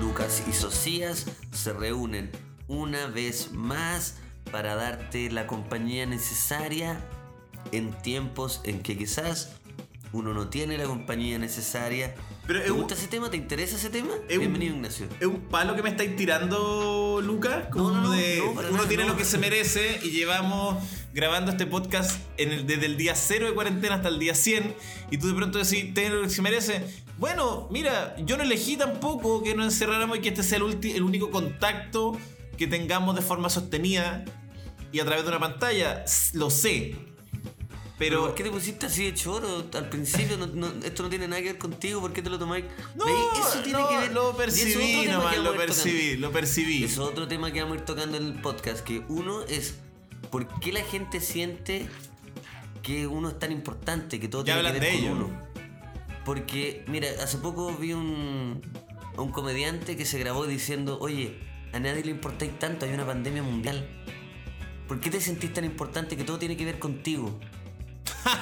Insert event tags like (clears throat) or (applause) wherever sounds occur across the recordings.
Lucas y Socias se reúnen una vez más para darte la compañía necesaria en tiempos en que quizás uno no tiene la compañía necesaria. Pero ¿Te un- gusta ese tema? ¿Te interesa ese tema? es un- Bienvenido, Ignacio. ¿Es un palo que me estáis tirando, Lucas? Como No, no, no, de uno nada, tiene lo que se merece y llevamos grabando este podcast en el- desde el día 0 de cuarentena hasta el día 100 y tú de pronto decís, ¿tiene lo que se merece? Bueno, mira, yo no elegí tampoco que nos encerráramos y que este sea el, ulti- el único contacto que tengamos de forma sostenida y a través de una pantalla. Lo sé. Pero... ¿Por qué te pusiste así de choro al principio? No- no- esto no tiene nada que ver contigo, ¿por qué te lo tomáis? No. Eso tiene no, que ver. lo percibí nomás, lo percibí, lo percibí. es otro tema que vamos a ir tocando en el podcast, que uno es ¿por qué la gente siente que uno es tan importante, que todo Ya tiene que ver de con ello. uno? Porque, mira, hace poco vi un, un comediante que se grabó diciendo, oye, a nadie le importáis tanto, hay una pandemia mundial. ¿Por qué te sentís tan importante que todo tiene que ver contigo?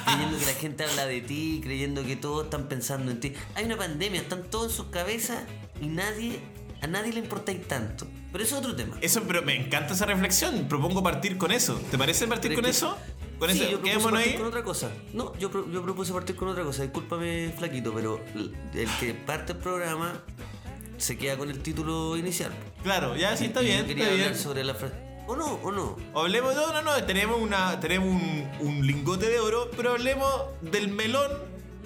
Creyendo que la gente habla de ti, creyendo que todos están pensando en ti. Hay una pandemia, están todos en sus cabezas y nadie, a nadie le importáis tanto. Pero eso es otro tema. Eso, pero me encanta esa reflexión. Propongo partir con eso. ¿Te parece partir Pero con es que- eso? Con sí, yo propuse partir ahí. con otra cosa. No, yo, pro- yo propuse partir con otra cosa. Discúlpame, flaquito, pero el que parte el programa se queda con el título inicial. Claro, ya sí está Y yo bien, quería está hablar bien. sobre la frase. ¿O no? ¿O no? Hablemos, no, no, no, tenemos, una, tenemos un, un lingote de oro, pero hablemos del melón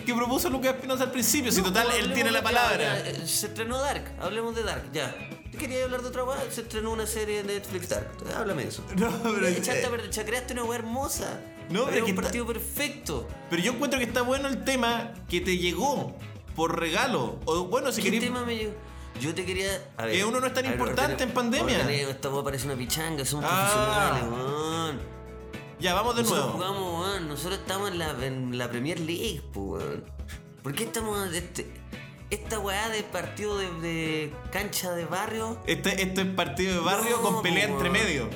que propuso Lucas Espinosa al principio. Si No, total, pues, él tiene la palabra. ya, eh, Se estrenó Dark, hablemos de Dark, ya. Quería hablar de otra weá, se estrenó una serie de Netflix Dark. Háblame de eso. (laughs) No, pero- Echaste creaste una weá hermosa. No, pero es un está- partido perfecto. Pero yo encuentro que está bueno el tema que te llegó por regalo. O bueno, si ¿Qué querés. tema me llegó? Yo te quería. A ver, Que uno no es tan ver, importante en pandemia. ordene, esta weá parece una pichanga, somos Ah. profesionales, weón. Ya, vamos de Nosotros nuevo. jugamos, weón. Nosotros estamos en la, en la Premier League, weón. ¿Por qué estamos. Este, esta weá de partido de, de cancha de barrio? Este, este es partido de barrio No, con pelea po, entre weón. medio.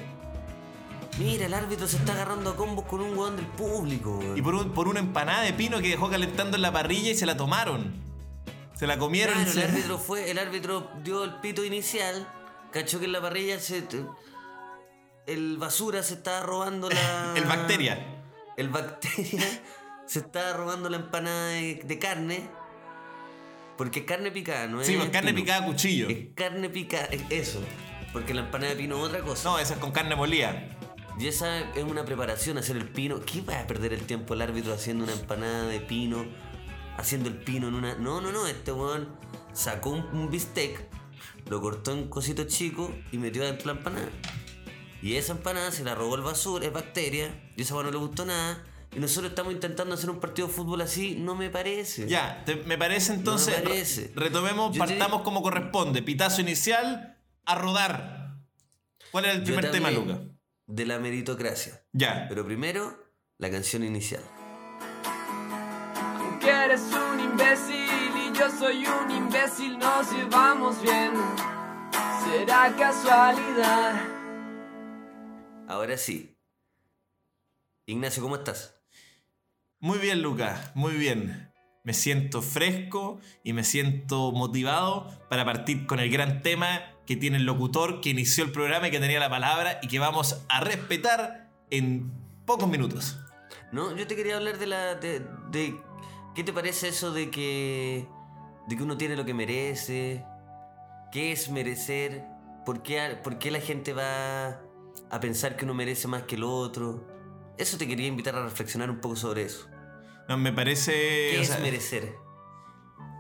Mira, el árbitro se está agarrando a combos con un weón del público, weón. Y por, un- por una empanada de pino que dejó calentando en la parrilla y se la tomaron. Se la comieron Claro, el árbitro fue, el árbitro dio el pito inicial, cachó que en la parrilla se. El basura se estaba robando la. (laughs) El bacteria. El bacteria (laughs) se estaba robando la empanada de, de carne. Porque es carne picada, ¿no es? Sí, pues carne pino. picada a cuchillo. Es carne picada, es eso. Porque la empanada de pino es otra cosa. No, esa es con carne molida. Y esa es una preparación, hacer el pino. ¿Qué va a perder el tiempo el árbitro haciendo una empanada de pino? Haciendo el pino en una. No, no, no. Este weón sacó un, un bistec, lo cortó en cositos chicos y metió dentro de la empanada. Y esa empanada se la robó el basura, es bacteria. Y esa weón no le gustó nada. Y nosotros estamos intentando hacer un partido de fútbol así. No me parece. Ya, te- me parece entonces. No me parece. re- Retomemos, Yo te- partamos como corresponde. Pitazo inicial, a rodar. ¿Cuál era el primer te tema, Luca? De la meritocracia. Ya. Pero primero, la canción inicial. Eres un imbécil y yo soy un imbécil, nos llevamos bien. Será casualidad. Ahora sí. Ignacio, ¿cómo estás? Muy bien, Lucas, muy bien. Me siento fresco y me siento motivado para partir con el gran tema que tiene el locutor que inició el programa y que tenía la palabra y que vamos a respetar en pocos minutos. No, yo te quería hablar de la. de. de- ¿Qué te parece eso de que. de que uno tiene lo que merece? ¿Qué es merecer? ¿Por qué, por qué la gente va a pensar que uno merece más que el otro? Eso te quería invitar a reflexionar un poco sobre eso. No, me parece... ¿Qué o es sea, merecer?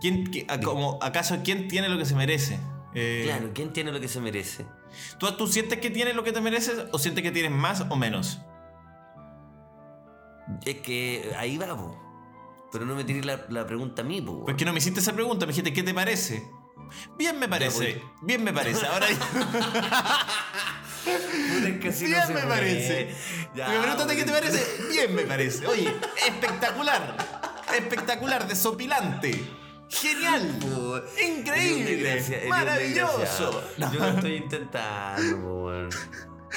¿quién- qué- a- como, ¿Acaso quién tiene lo que se merece? Eh, Claro, ¿quién tiene lo que se merece? ¿tú, ¿Tú sientes que tienes lo que te mereces o sientes que tienes más o menos? Es que ahí va, po. Pero no me tiré la, la pregunta a mí, po. ¿Por qué no me hiciste esa pregunta? Me dijiste, ¿qué te parece? Bien me parece, bien me parece. Ahora (laughs) bien me parece. me preguntaste qué te parece, bien me parece. Oye, espectacular, espectacular, desopilante, genial, increíble, maravilloso. Yo lo estoy intentando,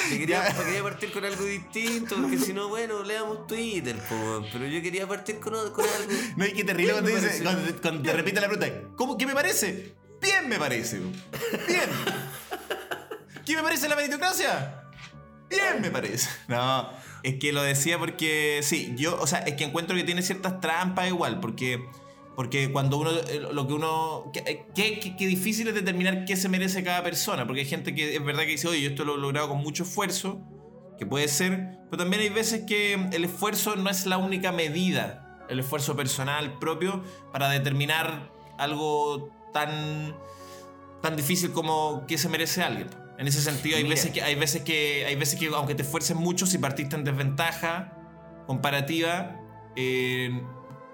Yo quería, quería partir con algo distinto, porque si no, bueno, leamos Twitter, po, pero yo quería partir con, con algo. (laughs) No hay que terrible cuando, dice, cuando, te- cuando te repite la pregunta. ¿Cómo? ¿Qué me parece? Bien me parece. Bien. ¿Qué me parece la meritocracia? Bien me parece. No, es que lo decía porque sí, yo, o sea, es que encuentro que tiene ciertas trampas igual, porque porque cuando uno eh, lo que uno qué, qué, qué- qué difícil es determinar qué se merece cada persona, porque hay gente que es verdad que dice, "Oye, yo esto lo he logrado con mucho esfuerzo", que puede ser, pero también hay veces que el esfuerzo no es la única medida, el esfuerzo personal propio para determinar algo tan tan difícil como qué se merece alguien. En ese sentido, hay Mira. veces que hay veces que hay veces que aunque te esfuerces mucho, si partiste en desventaja comparativa, eh,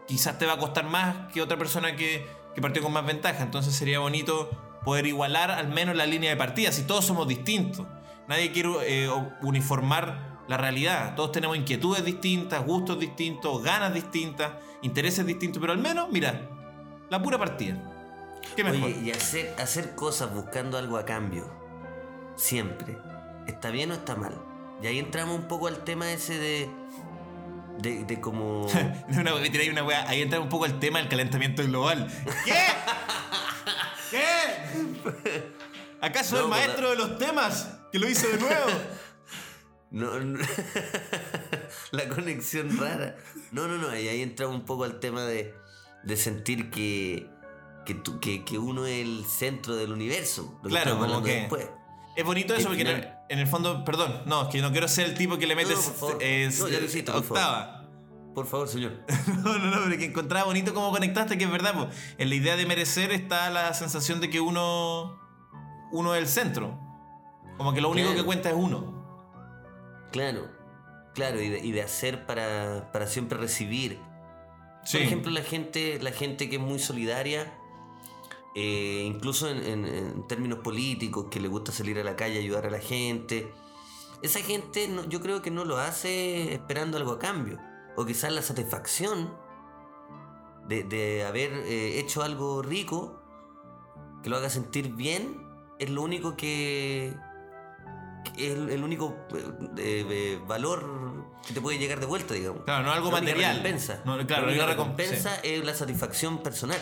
quizás te va a costar más que otra persona que, que partió con más ventaja. Entonces sería bonito poder igualar al menos la línea de partida, si todos somos distintos. Nadie quiere eh, uniformar la realidad. Todos tenemos inquietudes distintas, gustos distintos, ganas distintas, intereses distintos, pero al menos, mira, la pura partida. ¿Qué mejor? Oye, y hacer, hacer cosas buscando algo a cambio, siempre, ¿está bien o está mal? Y ahí entramos un poco al tema ese de. De, de como. (laughs) Una, me tiré ahí una wea. Ahí entra un poco el tema del calentamiento global. ¿Qué? (laughs) ¿Qué? ¿Acaso No, el maestro de los temas? Que lo hizo de nuevo. (laughs) No, no. la conexión rara. No, no, no. Y ahí entramos un poco al tema de, de sentir que, que, que, que uno es el centro del universo. lo Claro, como que- después. Es bonito eso porque en el, fondo, perdón, no, es que no quiero ser el tipo que le mete No, por favor. eh, No, ya lo hiciste, por favor. octava. Por favor, señor. (laughs) No, no, no, pero que encontraba bonito cómo conectaste, que es verdad. po. En la idea de merecer está la sensación de que uno, uno es el centro. Como que lo único Claro. que cuenta es uno. Claro, claro, y de, y de hacer para, para siempre recibir. Sí. Por ejemplo, la gente, la gente que es muy solidaria, eh, incluso en, en- en términos políticos, que le gusta salir a la calle ayudar a la gente. Esa gente no- yo creo que no lo hace esperando algo a cambio. O quizás la satisfacción de, de haber eh, hecho algo rico, que lo haga sentir bien, es lo único que... es el, el único eh, eh, valor que te puede llegar de vuelta, digamos. Claro, no algo La material. recompensa. No, claro, la única recompensa es la satisfacción personal.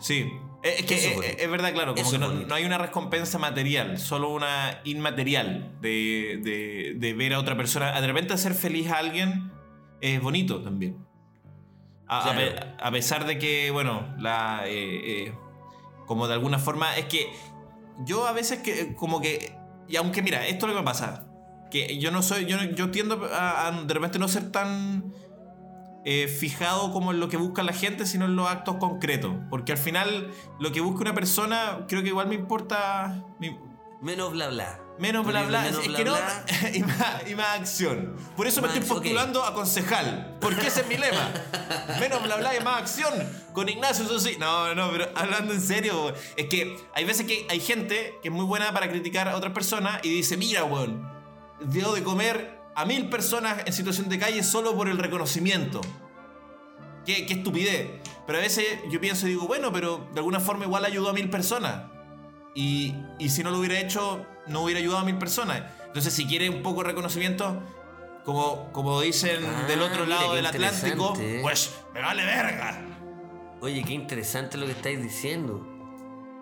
Sí. Es es que Eso es, es verdad, claro, como Eso que no, hay una recompensa material, solo una inmaterial de, de- de ver a otra persona. De repente hacer feliz a alguien es bonito también. A, a Claro. pe- a pesar de que, bueno, la eh, eh, como de alguna forma, es que yo a veces que como que, y aunque mira, esto es lo que me pasa, que yo no soy, yo, yo tiendo a, a de repente no ser tan eh, fijado como en lo que busca la gente, sino en los actos concretos. Porque al final lo que busca una persona, creo que igual me importa Menos bla bla. menos bla bla. menos es bla, que no, bla. (laughs) y, más, y más acción. Por eso me estoy postulando a concejal. Porque ese es mi lema. Menos bla bla y más acción. Con Ignacio, eso sí. No, no, pero hablando en serio, es que hay veces que hay gente que es muy buena para criticar a otras personas y dice, mira, weón, dio de comer a mil personas en situación de calle solo por el reconocimiento. Qué, qué estupidez. Pero a veces yo pienso y digo, bueno, pero de alguna forma igual ayudó a mil personas. Y, y si no lo hubiera hecho, no hubiera ayudado a mil personas. Entonces, si quiere un poco de reconocimiento, como, como dicen Ah, del otro mira, lado del Atlántico, pues me vale verga. Oye, qué interesante lo que estáis diciendo.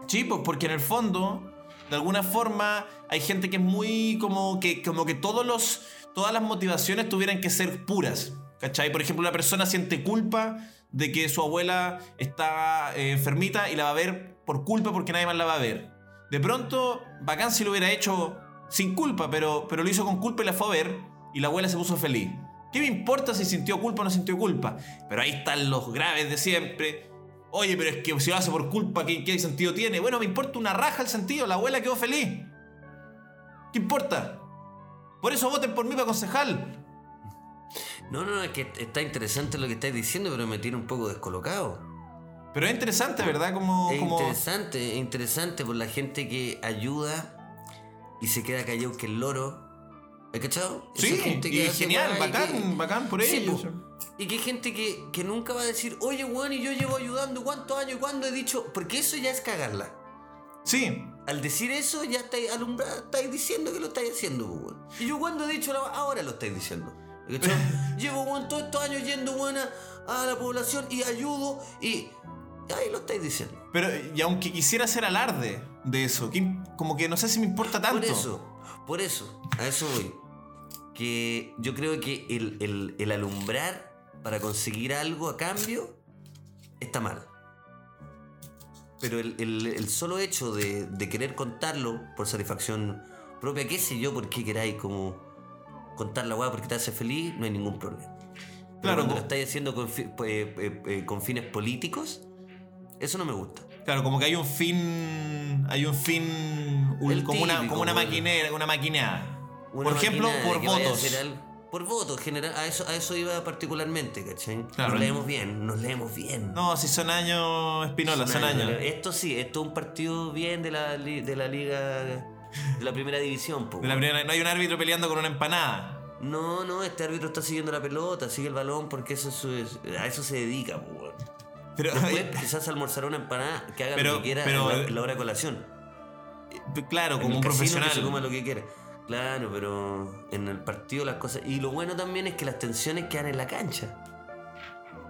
Sí, pues porque en el fondo, de alguna forma, hay gente que es muy como que, como que todos los, todas las motivaciones tuvieran que ser puras. ¿Cachai? Por ejemplo, una persona siente culpa de que su abuela está eh, enfermita y la va a ver por culpa porque nadie más la va a ver. De pronto, bacán lo hubiera hecho sin culpa, pero, pero lo hizo con culpa y la fue a ver y la abuela se puso feliz. ¿Qué me importa si sintió culpa o no sintió culpa? Pero ahí están los graves de siempre. Oye, pero es que si lo hace por culpa, ¿qué, qué sentido tiene? Bueno, me importa una raja el sentido, la abuela quedó feliz. ¿Qué importa? Por eso voten por mí para concejal. No, no, no, es que está interesante lo que estáis diciendo, pero me tiene un poco descolocado. Pero es interesante, ¿verdad? Como, Es como... interesante, es interesante por la gente que ayuda y se queda callado que el loro. ¿Has cachado? Sí, gente y hace genial, bacán, que- bacán por Sí, ellos. Y que hay gente que, que nunca va a decir, oye, weón, y yo llevo ayudando cuántos años, cuándo he dicho. Porque eso ya es cagarla. Sí, al decir eso ya estáis alumbrando, estáis diciendo que lo estáis haciendo, weón. Y yo cuando he dicho ahora lo estáis diciendo. ¿cachai? (laughs) Llevo weón, todos estos años yendo buena a la población y ayudo y ahí lo estáis diciendo. Pero, y aunque quisiera hacer alarde de eso, que- como que no sé si me importa tanto. Por eso, por eso, a eso voy. Que yo creo que el, el- el alumbrar para conseguir algo a cambio está mal. Pero el solo hecho de, de querer contarlo por satisfacción propia, qué sé yo, por qué queráis como contar la weá porque te hace feliz, no hay ningún problema. Pero Claro, cuando lo estáis haciendo con, fi- eh, eh, eh, con fines políticos, eso no me gusta. Claro, como que hay un fin. Hay un fin. un- como, una, como una maquinera, una maquineada. Una por ejemplo, por votos. por votos, general, a eso, a eso iba particularmente, ¿cachai? Claro. Nos leemos bien, nos leemos bien. No, si son años Espinola, son años. Esto sí, esto es un partido bien de la, de la liga, de la primera división, po. De la primera- no hay un árbitro peleando con una empanada. No, no, este árbitro está siguiendo la pelota, sigue el balón porque eso es su- a eso se dedica, po. Pero, Después quizás almorzar una empanada, que haga Pero- lo que quiera pero- en, la, en la hora de colación. claro, En como un profesional. Que se coma lo que quiera. Claro, pero en el partido las cosas. Y lo bueno también es que las tensiones quedan en la cancha.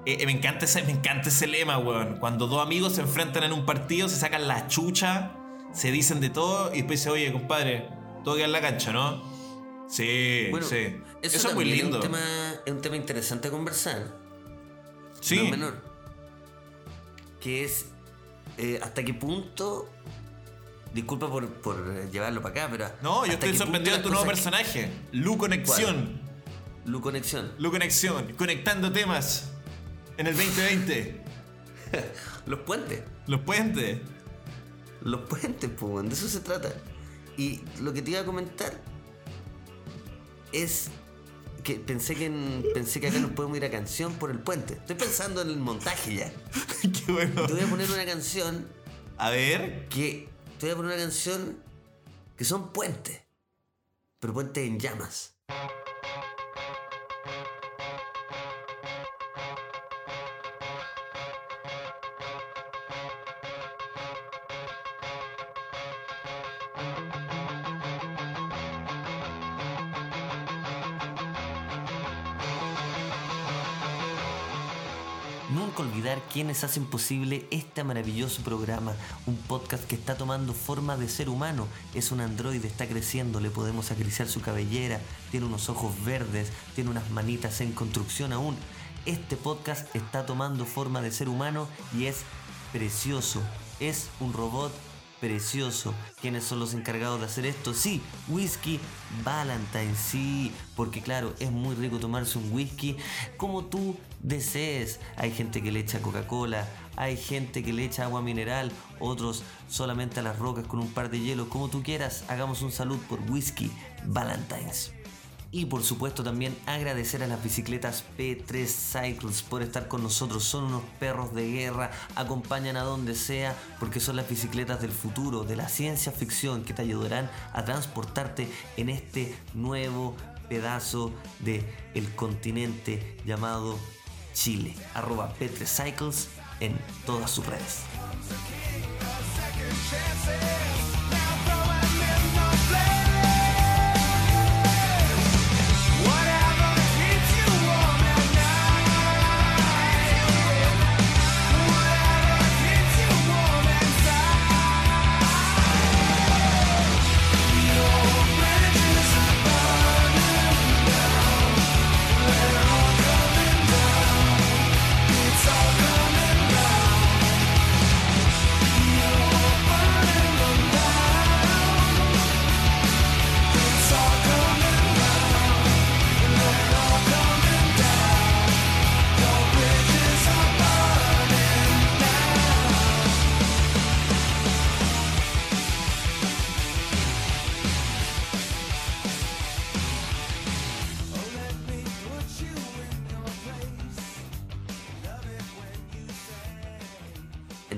Eh, eh, me, encanta ese, me encanta ese lema, weón. Cuando dos amigos se enfrentan en un partido, se sacan la chucha, se dicen de todo y después dice, oye, compadre, todo queda en la cancha, ¿no? Sí, Bueno, sí. Eso, eso, es muy lindo. Es un, tema, es un tema interesante a conversar. sí. No es menor. Que es eh, hasta qué punto. Disculpa por, por eh, llevarlo para acá, pero. No, yo estoy sorprendido de tu nuevo personaje. Lu Conexión. Lu Conexión. Lu Conexión. Conectando temas en el 2020. (laughs) Los puentes. Los puentes. Los puentes, pues, de eso se trata. Y lo que te iba a comentar es que pensé que en- pensé que acá nos podemos ir a canción por el puente. Estoy pensando en el montaje ya. (laughs) Qué bueno. Te voy a poner una canción A ver. que te voy a poner una canción que son puentes, pero puentes en llamas. Nunca olvidar quienes hacen posible este maravilloso programa, un podcast que está tomando forma de ser humano. Es un androide, está creciendo, le podemos acariciar su cabellera, tiene unos ojos verdes, tiene unas manitas en construcción aún. Este podcast está tomando forma de ser humano y es precioso. Es un robot precioso. ¿Quiénes son los encargados de hacer esto? Sí, Whisky Valentine, sí, porque claro, es muy rico tomarse un whisky como tú desees. Hay gente que le echa Coca-Cola, hay gente que le echa agua mineral, otros solamente a las rocas con un par de hielo, como tú quieras. Hagamos un salud por Whisky Valentines. Y por supuesto también agradecer a las bicicletas P3 Cycles por estar con nosotros. Son unos perros de guerra, acompañan a donde sea porque son las bicicletas del futuro, de la ciencia ficción que te ayudarán a transportarte en este nuevo pedazo de el continente llamado Chile. Arroba P3 Cycles en todas sus redes.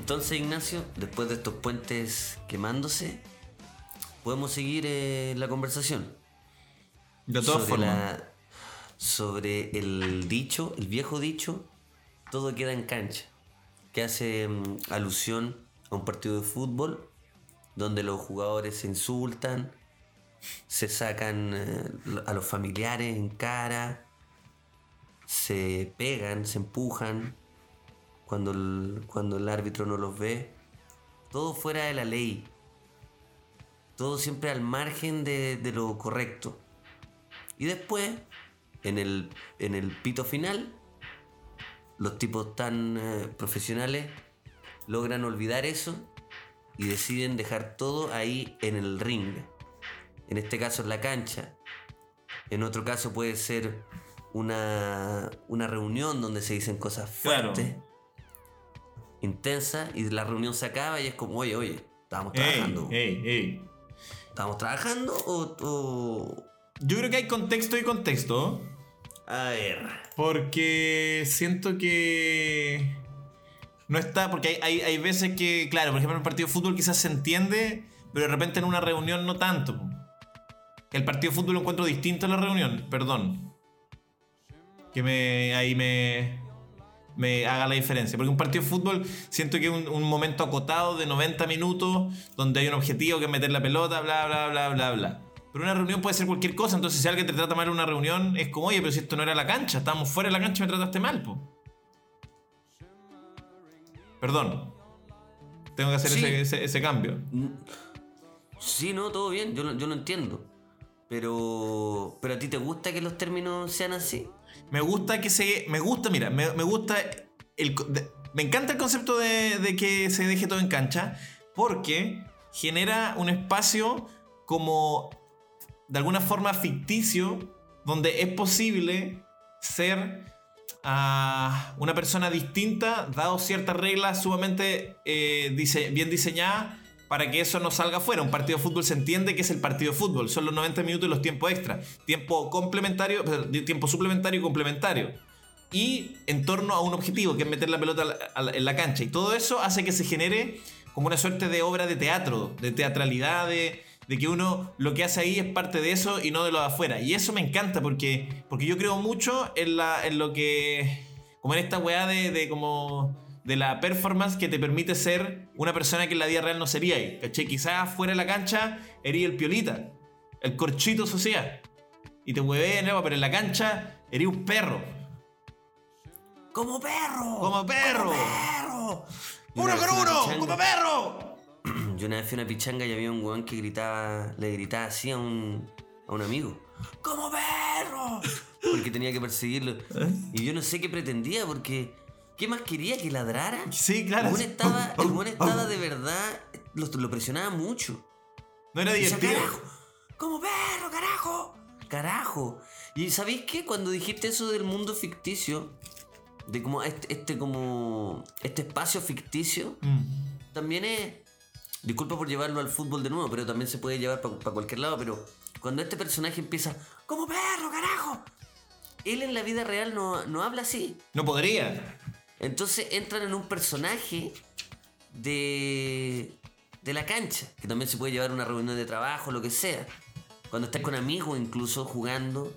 Entonces, Ignacio, después de estos puentes quemándose, podemos seguir eh, la conversación. De todas sobre formas. la- sobre el dicho, el viejo dicho, todo queda en cancha, que hace mm, alusión a un partido de fútbol donde los jugadores se insultan, se sacan eh, a los familiares en cara, se pegan, se empujan cuando el, cuando el árbitro no los ve. Todo fuera de la ley. Todo siempre al margen de, de lo correcto. Y después, en el, en el pito final, los tipos tan eh, profesionales logran olvidar eso y deciden dejar todo ahí en el ring. En este caso en la cancha. En otro caso puede ser una, una reunión donde se dicen cosas Claro. Intensas, y la reunión se acaba y es como, oye, oye, estábamos Ey, trabajando. ey, ey. ¿Estábamos trabajando o, o- Yo creo que hay contexto y contexto. A ver. Porque siento que no está, porque hay, hay, hay veces que, claro, por ejemplo en un partido de fútbol quizás se entiende, pero de repente en una reunión no tanto. El partido de fútbol lo encuentro distinto a la reunión, perdón. Que me ahí me, me haga la diferencia. Porque un partido de fútbol siento que es un, un momento acotado de 90 minutos, donde hay un objetivo que es meter la pelota, bla, bla, bla, bla, bla. Pero una reunión puede ser cualquier cosa, entonces si alguien te trata mal en una reunión, es como, oye, pero si esto no era la cancha, estábamos fuera de la cancha y me trataste mal, po. Perdón. Tengo que hacer Sí. ese, ese- ese cambio. Sí, no, todo bien, yo, yo lo entiendo. Pero, pero a ti te gusta que los términos sean así. Me gusta que se. Me gusta, mira, me, gusta. El, me encanta el concepto de, de que se deje todo en cancha. Porque genera un espacio como. De alguna forma ficticio. Donde es posible ser. ah, una persona distinta, dado ciertas reglas sumamente eh, bien diseñadas para que eso no salga fuera. Un partido de fútbol se entiende que es el partido de fútbol, son los 90 minutos y los tiempos extra. Tiempo complementario, tiempo suplementario y complementario. Y en torno a un objetivo, que es meter la pelota en la cancha. Y todo eso hace que se genere como una suerte de obra de teatro, de teatralidad, de, que uno lo que hace ahí es parte de eso y no de lo de afuera. Y eso me encanta porque, porque yo creo mucho en lo que... Como en esta weá de, de como de la performance que te permite ser una persona que en la vida real no sería ahí. Quizás fuera de la cancha eres el piolita, el corchito social. Y te hueven, pero en la cancha eres un perro. ¡Como perro! ¡Como perro! perro! ¡Uno con uno! ¡Como perro! (clears throat) Yo una vez fui a una pichanga y había un weón que gritaba, le gritaba así a un, a un amigo. ¡Como perro! Porque tenía que perseguirlo. ¿Eh? Y yo no sé qué pretendía porque... ¿Qué más quería? ¿Que ladrara? Sí, claro. El weón estaba, el estaba de verdad... Lo, lo presionaba mucho. No era Decía, divertido. carajo, como perro, carajo. Carajo. Y ¿sabéis qué? Cuando dijiste eso del mundo ficticio, de como este, este como este espacio ficticio, Mm. también es. Disculpa por llevarlo al fútbol de nuevo, pero también se puede llevar para cualquier lado. Pero cuando este personaje empieza, como perro, carajo. Él en la vida real no, no habla así. No podría. Entonces entran en un personaje de, de la cancha, que también se puede llevar a una reunión de trabajo, lo que sea. Cuando estás con amigos incluso jugando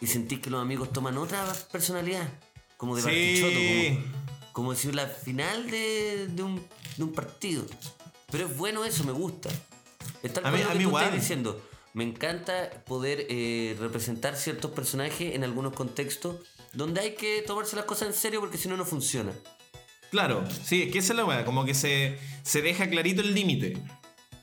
y sentís que los amigos toman otra personalidad, como de Sí. Como, como decir la final de, de un, de un partido. Pero es bueno eso, me gusta. Es tal A mí- a estás igual. diciendo. Me encanta poder eh, representar ciertos personajes en algunos contextos donde hay que tomarse las cosas en serio porque si no, no funciona. Claro, sí, es que esa es la weá. Como que se, se deja clarito el límite.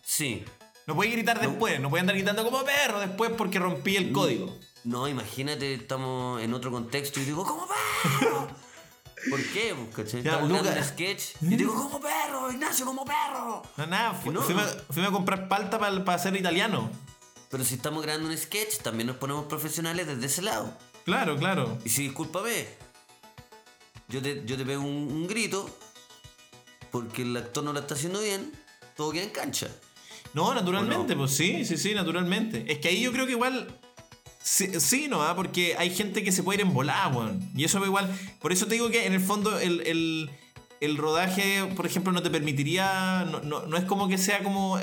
Sí. No puede gritar después, no puede andar gritando como perro después porque rompí el código. No, imagínate, estamos en otro contexto y digo, ¡como perro! (laughs) ¿Por qué? Pues, ¿cachai? Ya, Estamos Luca. sketch y digo, ¡como perro! ¡Ignacio, como perro! No, nada, fu- No. fuimos, fuimos a comprar palta para ser italiano. Pero si estamos grabando un sketch, también nos ponemos profesionales desde ese lado. Claro, claro. Y si discúlpame, yo te, yo te pego un, un grito porque el actor no lo está haciendo bien, todo queda en cancha. No, naturalmente, pues sí, sí, sí, naturalmente. Es que ahí yo creo que igual. Sí, sí, ¿no? ah? Porque hay gente que se puede ir en volada, weón. Y eso igual. Por eso te digo que en el fondo el, el- el rodaje, por ejemplo, no te permitiría. No, no- no es como que sea como.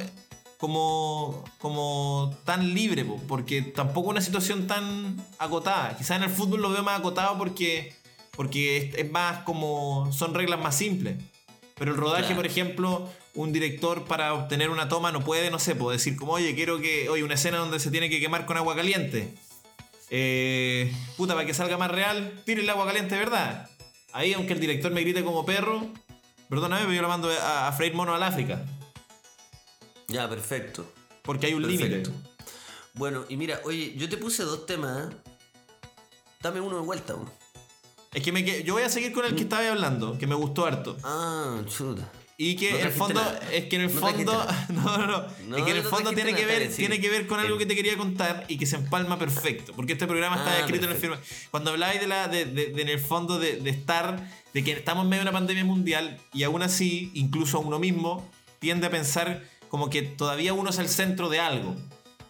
Como, como tan libre, po, porque tampoco una situación tan acotada. Quizás en el fútbol lo veo más acotado porque, porque es, es más como. Son reglas más simples. Pero el rodaje, Claro. por ejemplo, un director para obtener una toma no puede, no sé, puedo decir como, oye, quiero que, oye, una escena donde se tiene que quemar con agua caliente. Eh, puta, para que salga más real, tire el agua caliente, ¿verdad? Ahí, aunque el director me grite como perro, perdóname, pero yo lo mando a, a freír mono al África. Ya, perfecto. Porque hay un límite. Bueno, y mira, oye, yo te puse dos temas. ¿eh? Dame uno de vuelta. weón. Es que me, que- yo voy a seguir con el que estaba hablando, que me gustó harto. Ah, chuta. Y que No en el fondo, nada. es que en el No fondo, (laughs) no, no, no, No, es que en el fondo tiene que nada, ver, tiene que ver con algo que te quería contar y que se empalma perfecto, porque este programa está Ah, escrito en el firma. Cuando habláis de la, de, de- de en el fondo de, de estar, de que estamos en medio de una pandemia mundial y aún así, incluso uno mismo tiende a pensar como que todavía uno es el centro de algo.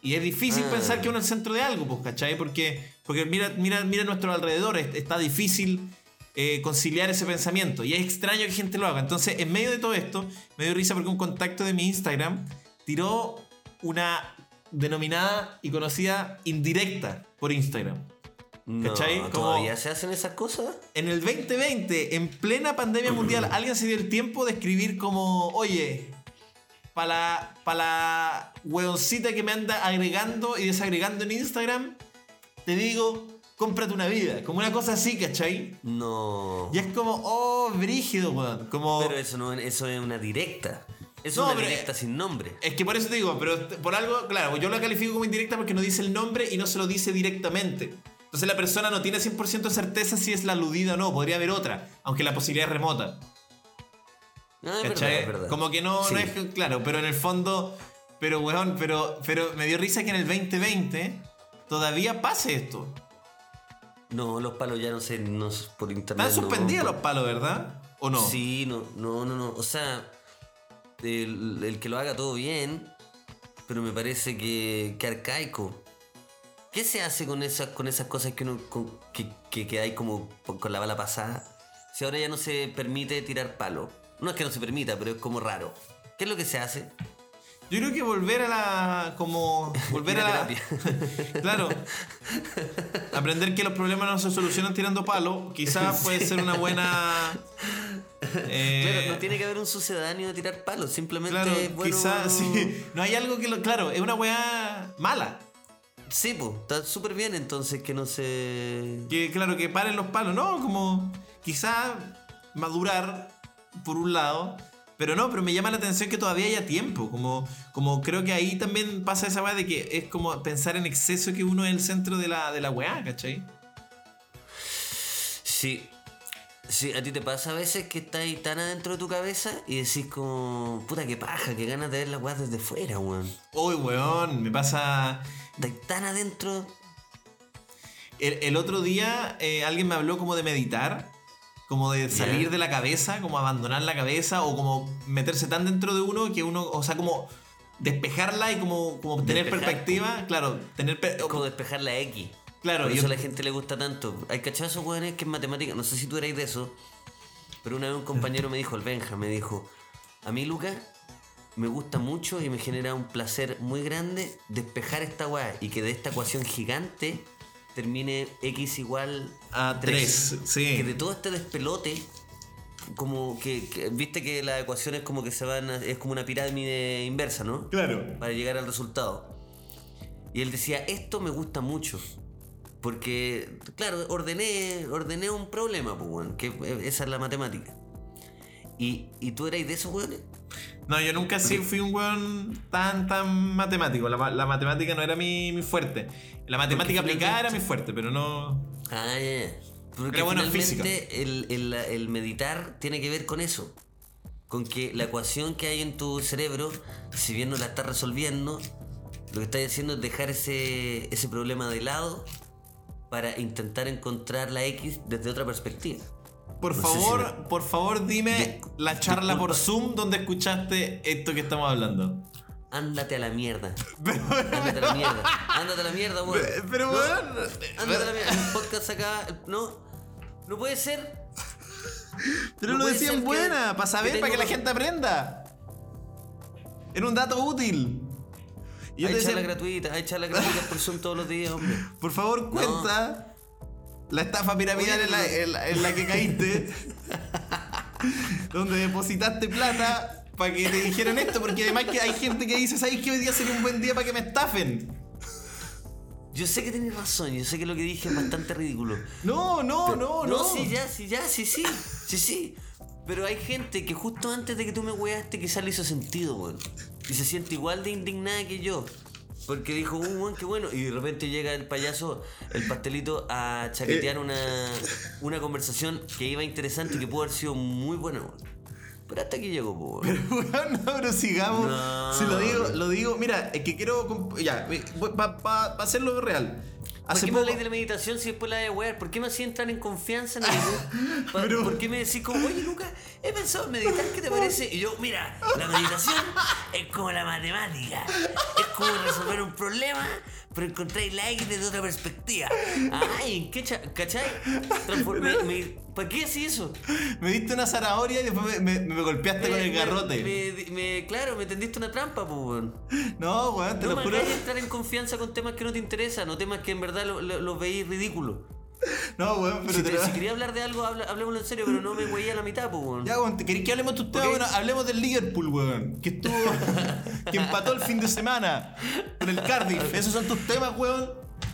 Y es difícil Ah. pensar que uno es el centro de algo, pues, ¿cachai? Porque, porque mira, mira, mira nuestro alrededor, es- está difícil eh, conciliar ese pensamiento. Y es extraño que gente lo haga. Entonces, en medio de todo esto, me dio risa porque un contacto de mi Instagram tiró una denominada y conocida indirecta por Instagram. No, ¿Cachai? Como- ¿Todavía se hacen esas cosas? En el 2020, en plena pandemia (clears throat) mundial, alguien se dio el tiempo de escribir como, oye, para la, pa la hueoncita que me anda agregando y desagregando en Instagram, te digo, cómprate una vida. Como una cosa así, ¿cachai? No. Y es como, oh, brígido, weón. Como... Pero eso no eso es una directa. Es No, una pero- directa sin nombre. Es que por eso te digo, pero por algo, claro, yo la califico como indirecta porque no dice el nombre y no se lo dice directamente. Entonces la persona no tiene 100% certeza si es la aludida o no, podría haber otra, aunque la posibilidad es remota. Ah, es verdad, es verdad. Como que no, Sí. no es claro, pero en el fondo, pero weón, pero, pero me dio risa que en el 2020 todavía pase esto. No, los palos ya no sé, no por internet. Están no, suspendidos por- los palos, ¿verdad? ¿O no? Sí, no, no, no, no. O sea, el, el que lo haga todo bien, pero me parece que, que arcaico. ¿Qué se hace con esas, con esas cosas que uno con- que, que, que hay como con la bala pasada? Si ahora ya no se permite tirar palo. No es que no se permita, pero es como raro. ¿Qué es lo que se hace? Yo creo que volver a la. como. (laughs) volver a la. terapia. (laughs) claro. Aprender que los problemas no se solucionan tirando palo, quizás (laughs) puede ser una buena. eh, Claro, no tiene que haber un sucedáneo de tirar palos, simplemente Claro, bueno. quizás sí. No hay algo que lo. Claro, es una weá mala. Sí, pues, está súper bien entonces que no se. Que claro, que paren los palos, ¿no? Como quizá madurar por un lado. Pero no, pero me llama la atención que todavía haya tiempo. Como, como creo que ahí también pasa esa weá de que es como pensar en exceso que uno es el centro de la, de la weá, ¿cachai? Sí. Sí, a ti te pasa a veces que estás ahí tan adentro de tu cabeza y decís como, puta que paja, que ganas de ver las weas desde fuera, weón. Uy, weón, me pasa. Estás tan adentro. El, el otro día eh, alguien me habló como de meditar, como de salir de la cabeza, como abandonar la cabeza o como meterse tan dentro de uno que uno, o sea, como despejarla y como, como tener Despejar, perspectiva, claro, tener per- como despejar la X. Claro, Por yo- eso a la gente le gusta tanto. Hay cachazos, weones que en matemáticas, no sé si tú erais de eso, pero una vez un compañero me dijo, el Benja, me dijo, a mí, Lucas, me gusta mucho y me genera un placer muy grande despejar esta weá y que de esta ecuación gigante termine X igual A tres, sí. Que de todo este despelote, como que, que- viste que las ecuaciones como que se van, a- es como una pirámide inversa, ¿no? Claro. para llegar al resultado. Y él decía, esto me gusta mucho. Porque, claro, ordené, ordené un problema, pues, weón, que esa es la matemática. Y, y tú erais de esos weones. No, yo nunca sí fui un weón tan, tan matemático. La, ma- la matemática no era mi, mi fuerte. La matemática aplicada era mi fuerte, pero no. Ah, ya, ya. Porque bueno finalmente el, el- el meditar tiene que ver con eso. Con que la ecuación que hay en tu cerebro, si bien no la estás resolviendo, lo que estás haciendo es dejar ese, ese problema de lado para intentar encontrar la X desde otra perspectiva. Por No sé si favor, por favor, dime la charla por. Zoom donde escuchaste esto que estamos hablando. Ándate a la mierda. (laughs) Ándate a la mierda. Ándate a la mierda, weón. Pero, No, weón. Ándate a la mierda. El podcast acá. No. No puede ser. Pero No lo puede decía ser en que- buena, para saber, para que la gente aprenda. Era un dato útil. Y yo hay te charla decía, gratuita. Hay charla gratuita por Zoom todos los días, hombre. por favor, cuenta la estafa piramidal en la, en la- en la que caíste. (laughs) donde depositaste plata para que te dijeran esto, porque además que hay gente que dice, ¿sabes qué? Hoy día sería un buen día para que me estafen. Yo sé que tenés razón, yo sé que lo que dije es bastante ridículo. No, no, Pero- no, no. sí, ya, sí, ya, sí, sí. Sí, sí. Pero hay gente que justo antes de que tú me weaste quizás le hizo sentido, weón. Y se siente igual de indignada que yo. Porque dijo, uh, weón, qué bueno. Y de repente llega el payaso, el pastelito, a Eh. chaquetear una, una conversación que iba interesante y que pudo haber sido muy buena. Pero hasta aquí llegó, po. Weón, no, pero sigamos. No. Si lo digo, lo digo, mira, es que quiero. Ya, para hacerlo real. ¿Por qué me poco. habláis de la meditación si después la a wear? ¿Por qué me hacía entrar en confianza en algo? (laughs) Pa- Pero- ¿Por qué me decís como, oye Lucas, he pensado en meditar, ¿qué te parece? Y yo, mira, la meditación es como la matemática. Es como resolver un problema, pero encontráis la X desde otra perspectiva. (laughs) Ay, ¿en qué cha- ¿cachai? Me- (laughs) ¿Para qué así eso? Me diste una zanahoria y después me, golpeaste con el garrote. Me, me- claro, me tendiste una trampa, pues, weón. No, weón, te No lo me juro. hagáis entrar en confianza con temas que no te interesan, o temas que en verdad los lo, los veis ridículos. (laughs) No, weón, pero Si, te te- lo- si quería hablar de algo, habla- hablemoslo en serio, pero no me güey a la mitad, pues, weón. Ya, weón, ¿te querés que hablemos de tus temas? Ok. Bueno, hablemos del Liverpool, weón. Que estuvo. (laughs) que empató el fin de semana con el Cardiff. ¿Esos son tus temas, weón?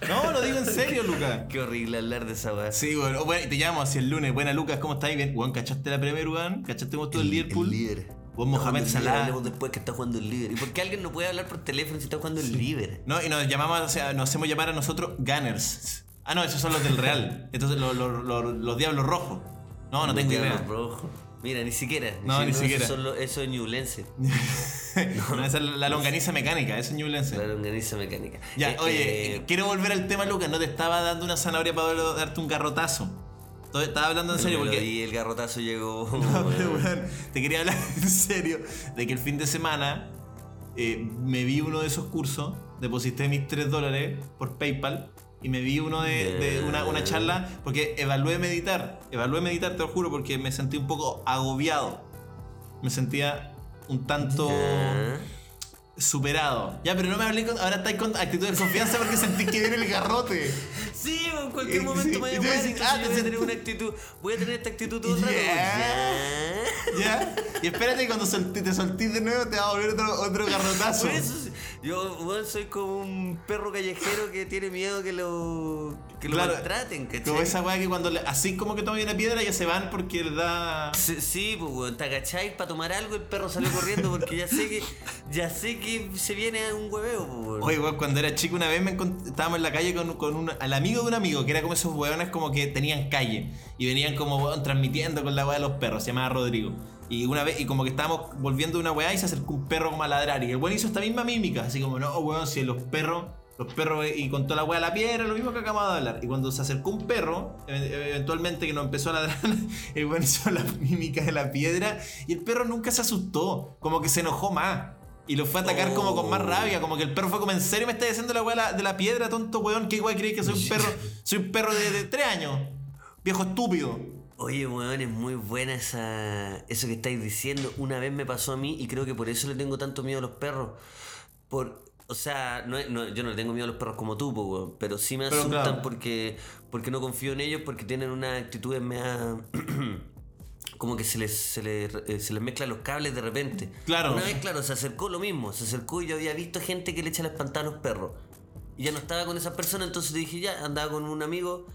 No, lo digo en serio, Lucas. Qué horrible hablar de esa weá. Sí, weón. Oh, bueno, y te llamo así el lunes. Buena, Lucas, ¿cómo estás? Bien. Weón, ¿cachaste la Premier, weón? ¿Cachaste cómo estuvo el, Liverpool? líder. Weón, Mohamed el Salah. Hablemos después que está jugando el líder. ¿Y por qué alguien no puede hablar por teléfono si está jugando el líder? No, y nos llamamos, o sea, nos hacemos llamar a nosotros Gunners. Ah, no, esos son los del Real. Entonces, los, los- los- los Diablos Rojos. No, no tengo idea. Rojo. Mira, ni siquiera. No, ni siquiera. Eso, son eso es ñublense. (laughs) no, esa es la longaniza mecánica, eso es Ñublense. La longaniza mecánica. Ya, Eh, oye, eh, quiero volver al tema, Lucas. No te estaba dando una zanahoria para darte un garrotazo. Estaba hablando en serio porque. di, el garrotazo llegó. (laughs) No, (laughs) pero, weón, te quería hablar en serio de que el fin de semana eh, me vi uno de esos cursos, deposité mis 3 dólares por PayPal y me vi uno de, de una, una charla porque evalué meditar. Evalué meditar, te lo juro, porque me sentí un poco agobiado. Me sentía un tanto superado. Ya, pero no me hablé con. Ahora estáis con actitud de confianza porque sentí que viene el garrote. Sí, en cualquier momento me y voy tú a decir, ah, voy a tener una actitud. Voy a tener esta actitud todo el rato. Ya. Y espérate, cuando solté- te soltís de nuevo te va a volver otro, otro garrotazo. Yo soy como un perro callejero que tiene miedo que lo, que lo maltraten, ¿cachai? Como esa weá que cuando le- así como que toman una piedra ya se van porque les da. Sí, sí, pues weón, te agacháis para tomar algo, el perro salió corriendo porque ya sé que ya sé que se viene un hueveo, pues weón. Oye, weón, cuando era chico una vez me estábamos en la calle con, con un, al amigo de un amigo, que era como esos weones como que tenían calle y venían como transmitiendo con la weá de los perros, se llamaba Rodrigo. Y una vez, y como que estábamos volviendo de una weá y se acercó un perro como a ladrar. Y el weón hizo esta misma mímica, así como, no, weón, si los perros, los perros, y con toda la weá de la piedra, lo mismo que acabamos de hablar. Y cuando se acercó un perro, e- eventualmente que nos empezó a ladrar, (laughs) el weón hizo la (laughs) mímica de la piedra y el perro nunca se asustó, como que se enojó más. Y lo fue a atacar como con más rabia, como que el perro fue como, ¿en serio me está diciendo la weá de la, piedra, tonto weón? ¿Qué igual crees que soy un perro? (laughs) Soy un perro de, de tres años. Viejo estúpido. Oye, weón, es muy buena esa, eso que estáis diciendo. Una vez me pasó a mí y creo que por eso le tengo tanto miedo a los perros. Por, o sea, no, es- no- yo no le tengo miedo a los perros como tú, weón, pero sí me Pero asustan claro. porque, porque no confío en ellos, porque tienen una actitud mea... (clears throat) como que se les, se, les, eh, se les mezclan los cables de repente. Claro. Una vez, claro, se acercó lo mismo. Se acercó y yo había visto gente que le echa la espantada a los perros. Y ya no estaba con esa persona, entonces dije, ya, andaba con un amigo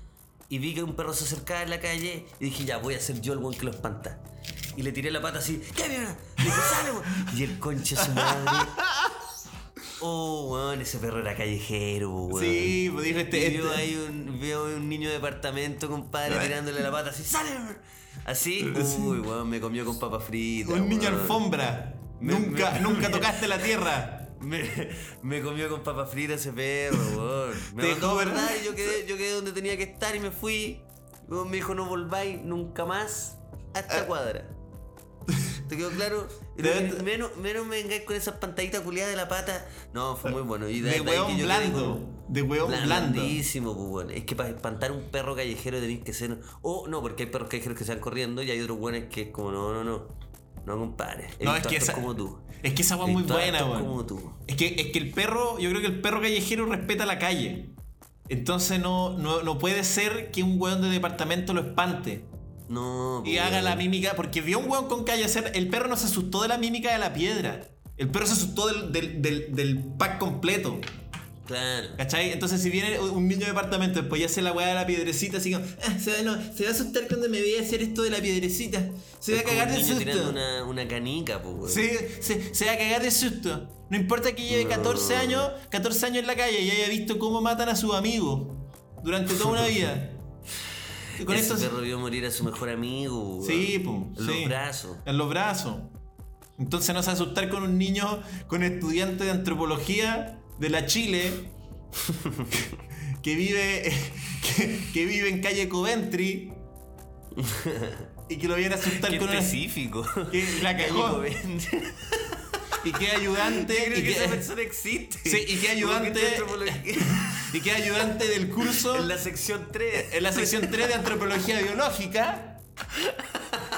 y vi que un perro se acercaba en la calle y dije, ya, voy a ser yo el buen que lo espanta. Y le tiré la pata así, ¿qué mierda? Le dije, sale, weón". Y el conche su madre. Oh, weón, ese perro era callejero, weón. Sí, pues dijo este. Y este- ahí un, vio un niño de departamento, compadre, tirándole la pata así, ¡sale! weón". Así, uy, weón, me comió con papas fritas. un niño alfombra. Me- nunca, me- nunca (laughs) tocaste la tierra. Me, me comió con papas fritas ese perro, weón. Me Te dejó, verdad yo quedé, yo quedé donde tenía que estar y me fui. Me dijo, no volváis nunca más a esta cuadra. ¿Te quedó claro? Menos, menos me vengáis con esas pantallitas culiadas de la pata. No, fue muy bueno. Y De que hueón blando. De hueón blando. Blandísimo, pues. Es que para espantar un perro callejero tenéis que ser. O no, porque hay perros callejeros que se van corriendo y hay otros buenos que es como, no, no, no. No, compadre. He No, es que esa- como tú. Es que esa es muy buena, como tú. Es que, es que el perro, yo creo que el perro callejero respeta la calle. Entonces no, no, no puede ser que un weón de departamento lo espante. No, y haga la mímica, porque vio un weón con calle hacer. El perro no se asustó de la mímica de la piedra. El perro se asustó del, del, del, del pack completo. Claro. ¿Cachai? Entonces, si viene un niño de departamento, después ya hace la weá de la piedrecita, así como, "Ah, se, va, no, se va a asustar cuando me vea hacer esto de la piedrecita. Se va a cagar de susto. una, una canica, pues. Sí, se, se va a cagar de susto. No importa que lleve 14 años, 14 años en la calle y haya visto cómo matan a sus amigos durante toda una vida. Y con Ese esto perro vio morir a su mejor amigo. Sí, po, En sí. los brazos. En los brazos. Entonces no se asustar con un niño, con estudiante de antropología de la Chile, (laughs) que vive, (laughs) que, que vive en calle Coventry, (laughs) y que lo viene a asustar Qué con una... específico. Que la cagó. Y que ayudante... Creo y que que- esa persona existe. Sí, y que ayudante- y que ayudante del curso En la sección 3. en la sección 3 de antropología biológica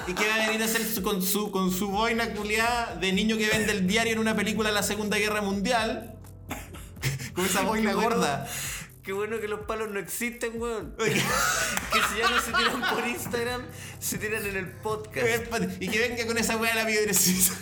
y que va a venir a hacer su- con su con su boina culiada de niño que vende el diario en una película de la Segunda Guerra Mundial con esa boina Qué bueno. gorda Qué bueno que los palos no existen, weón. que si ya no se tiran por Instagram, se tiran en el podcast. y que venga con esa weá de la piedrecita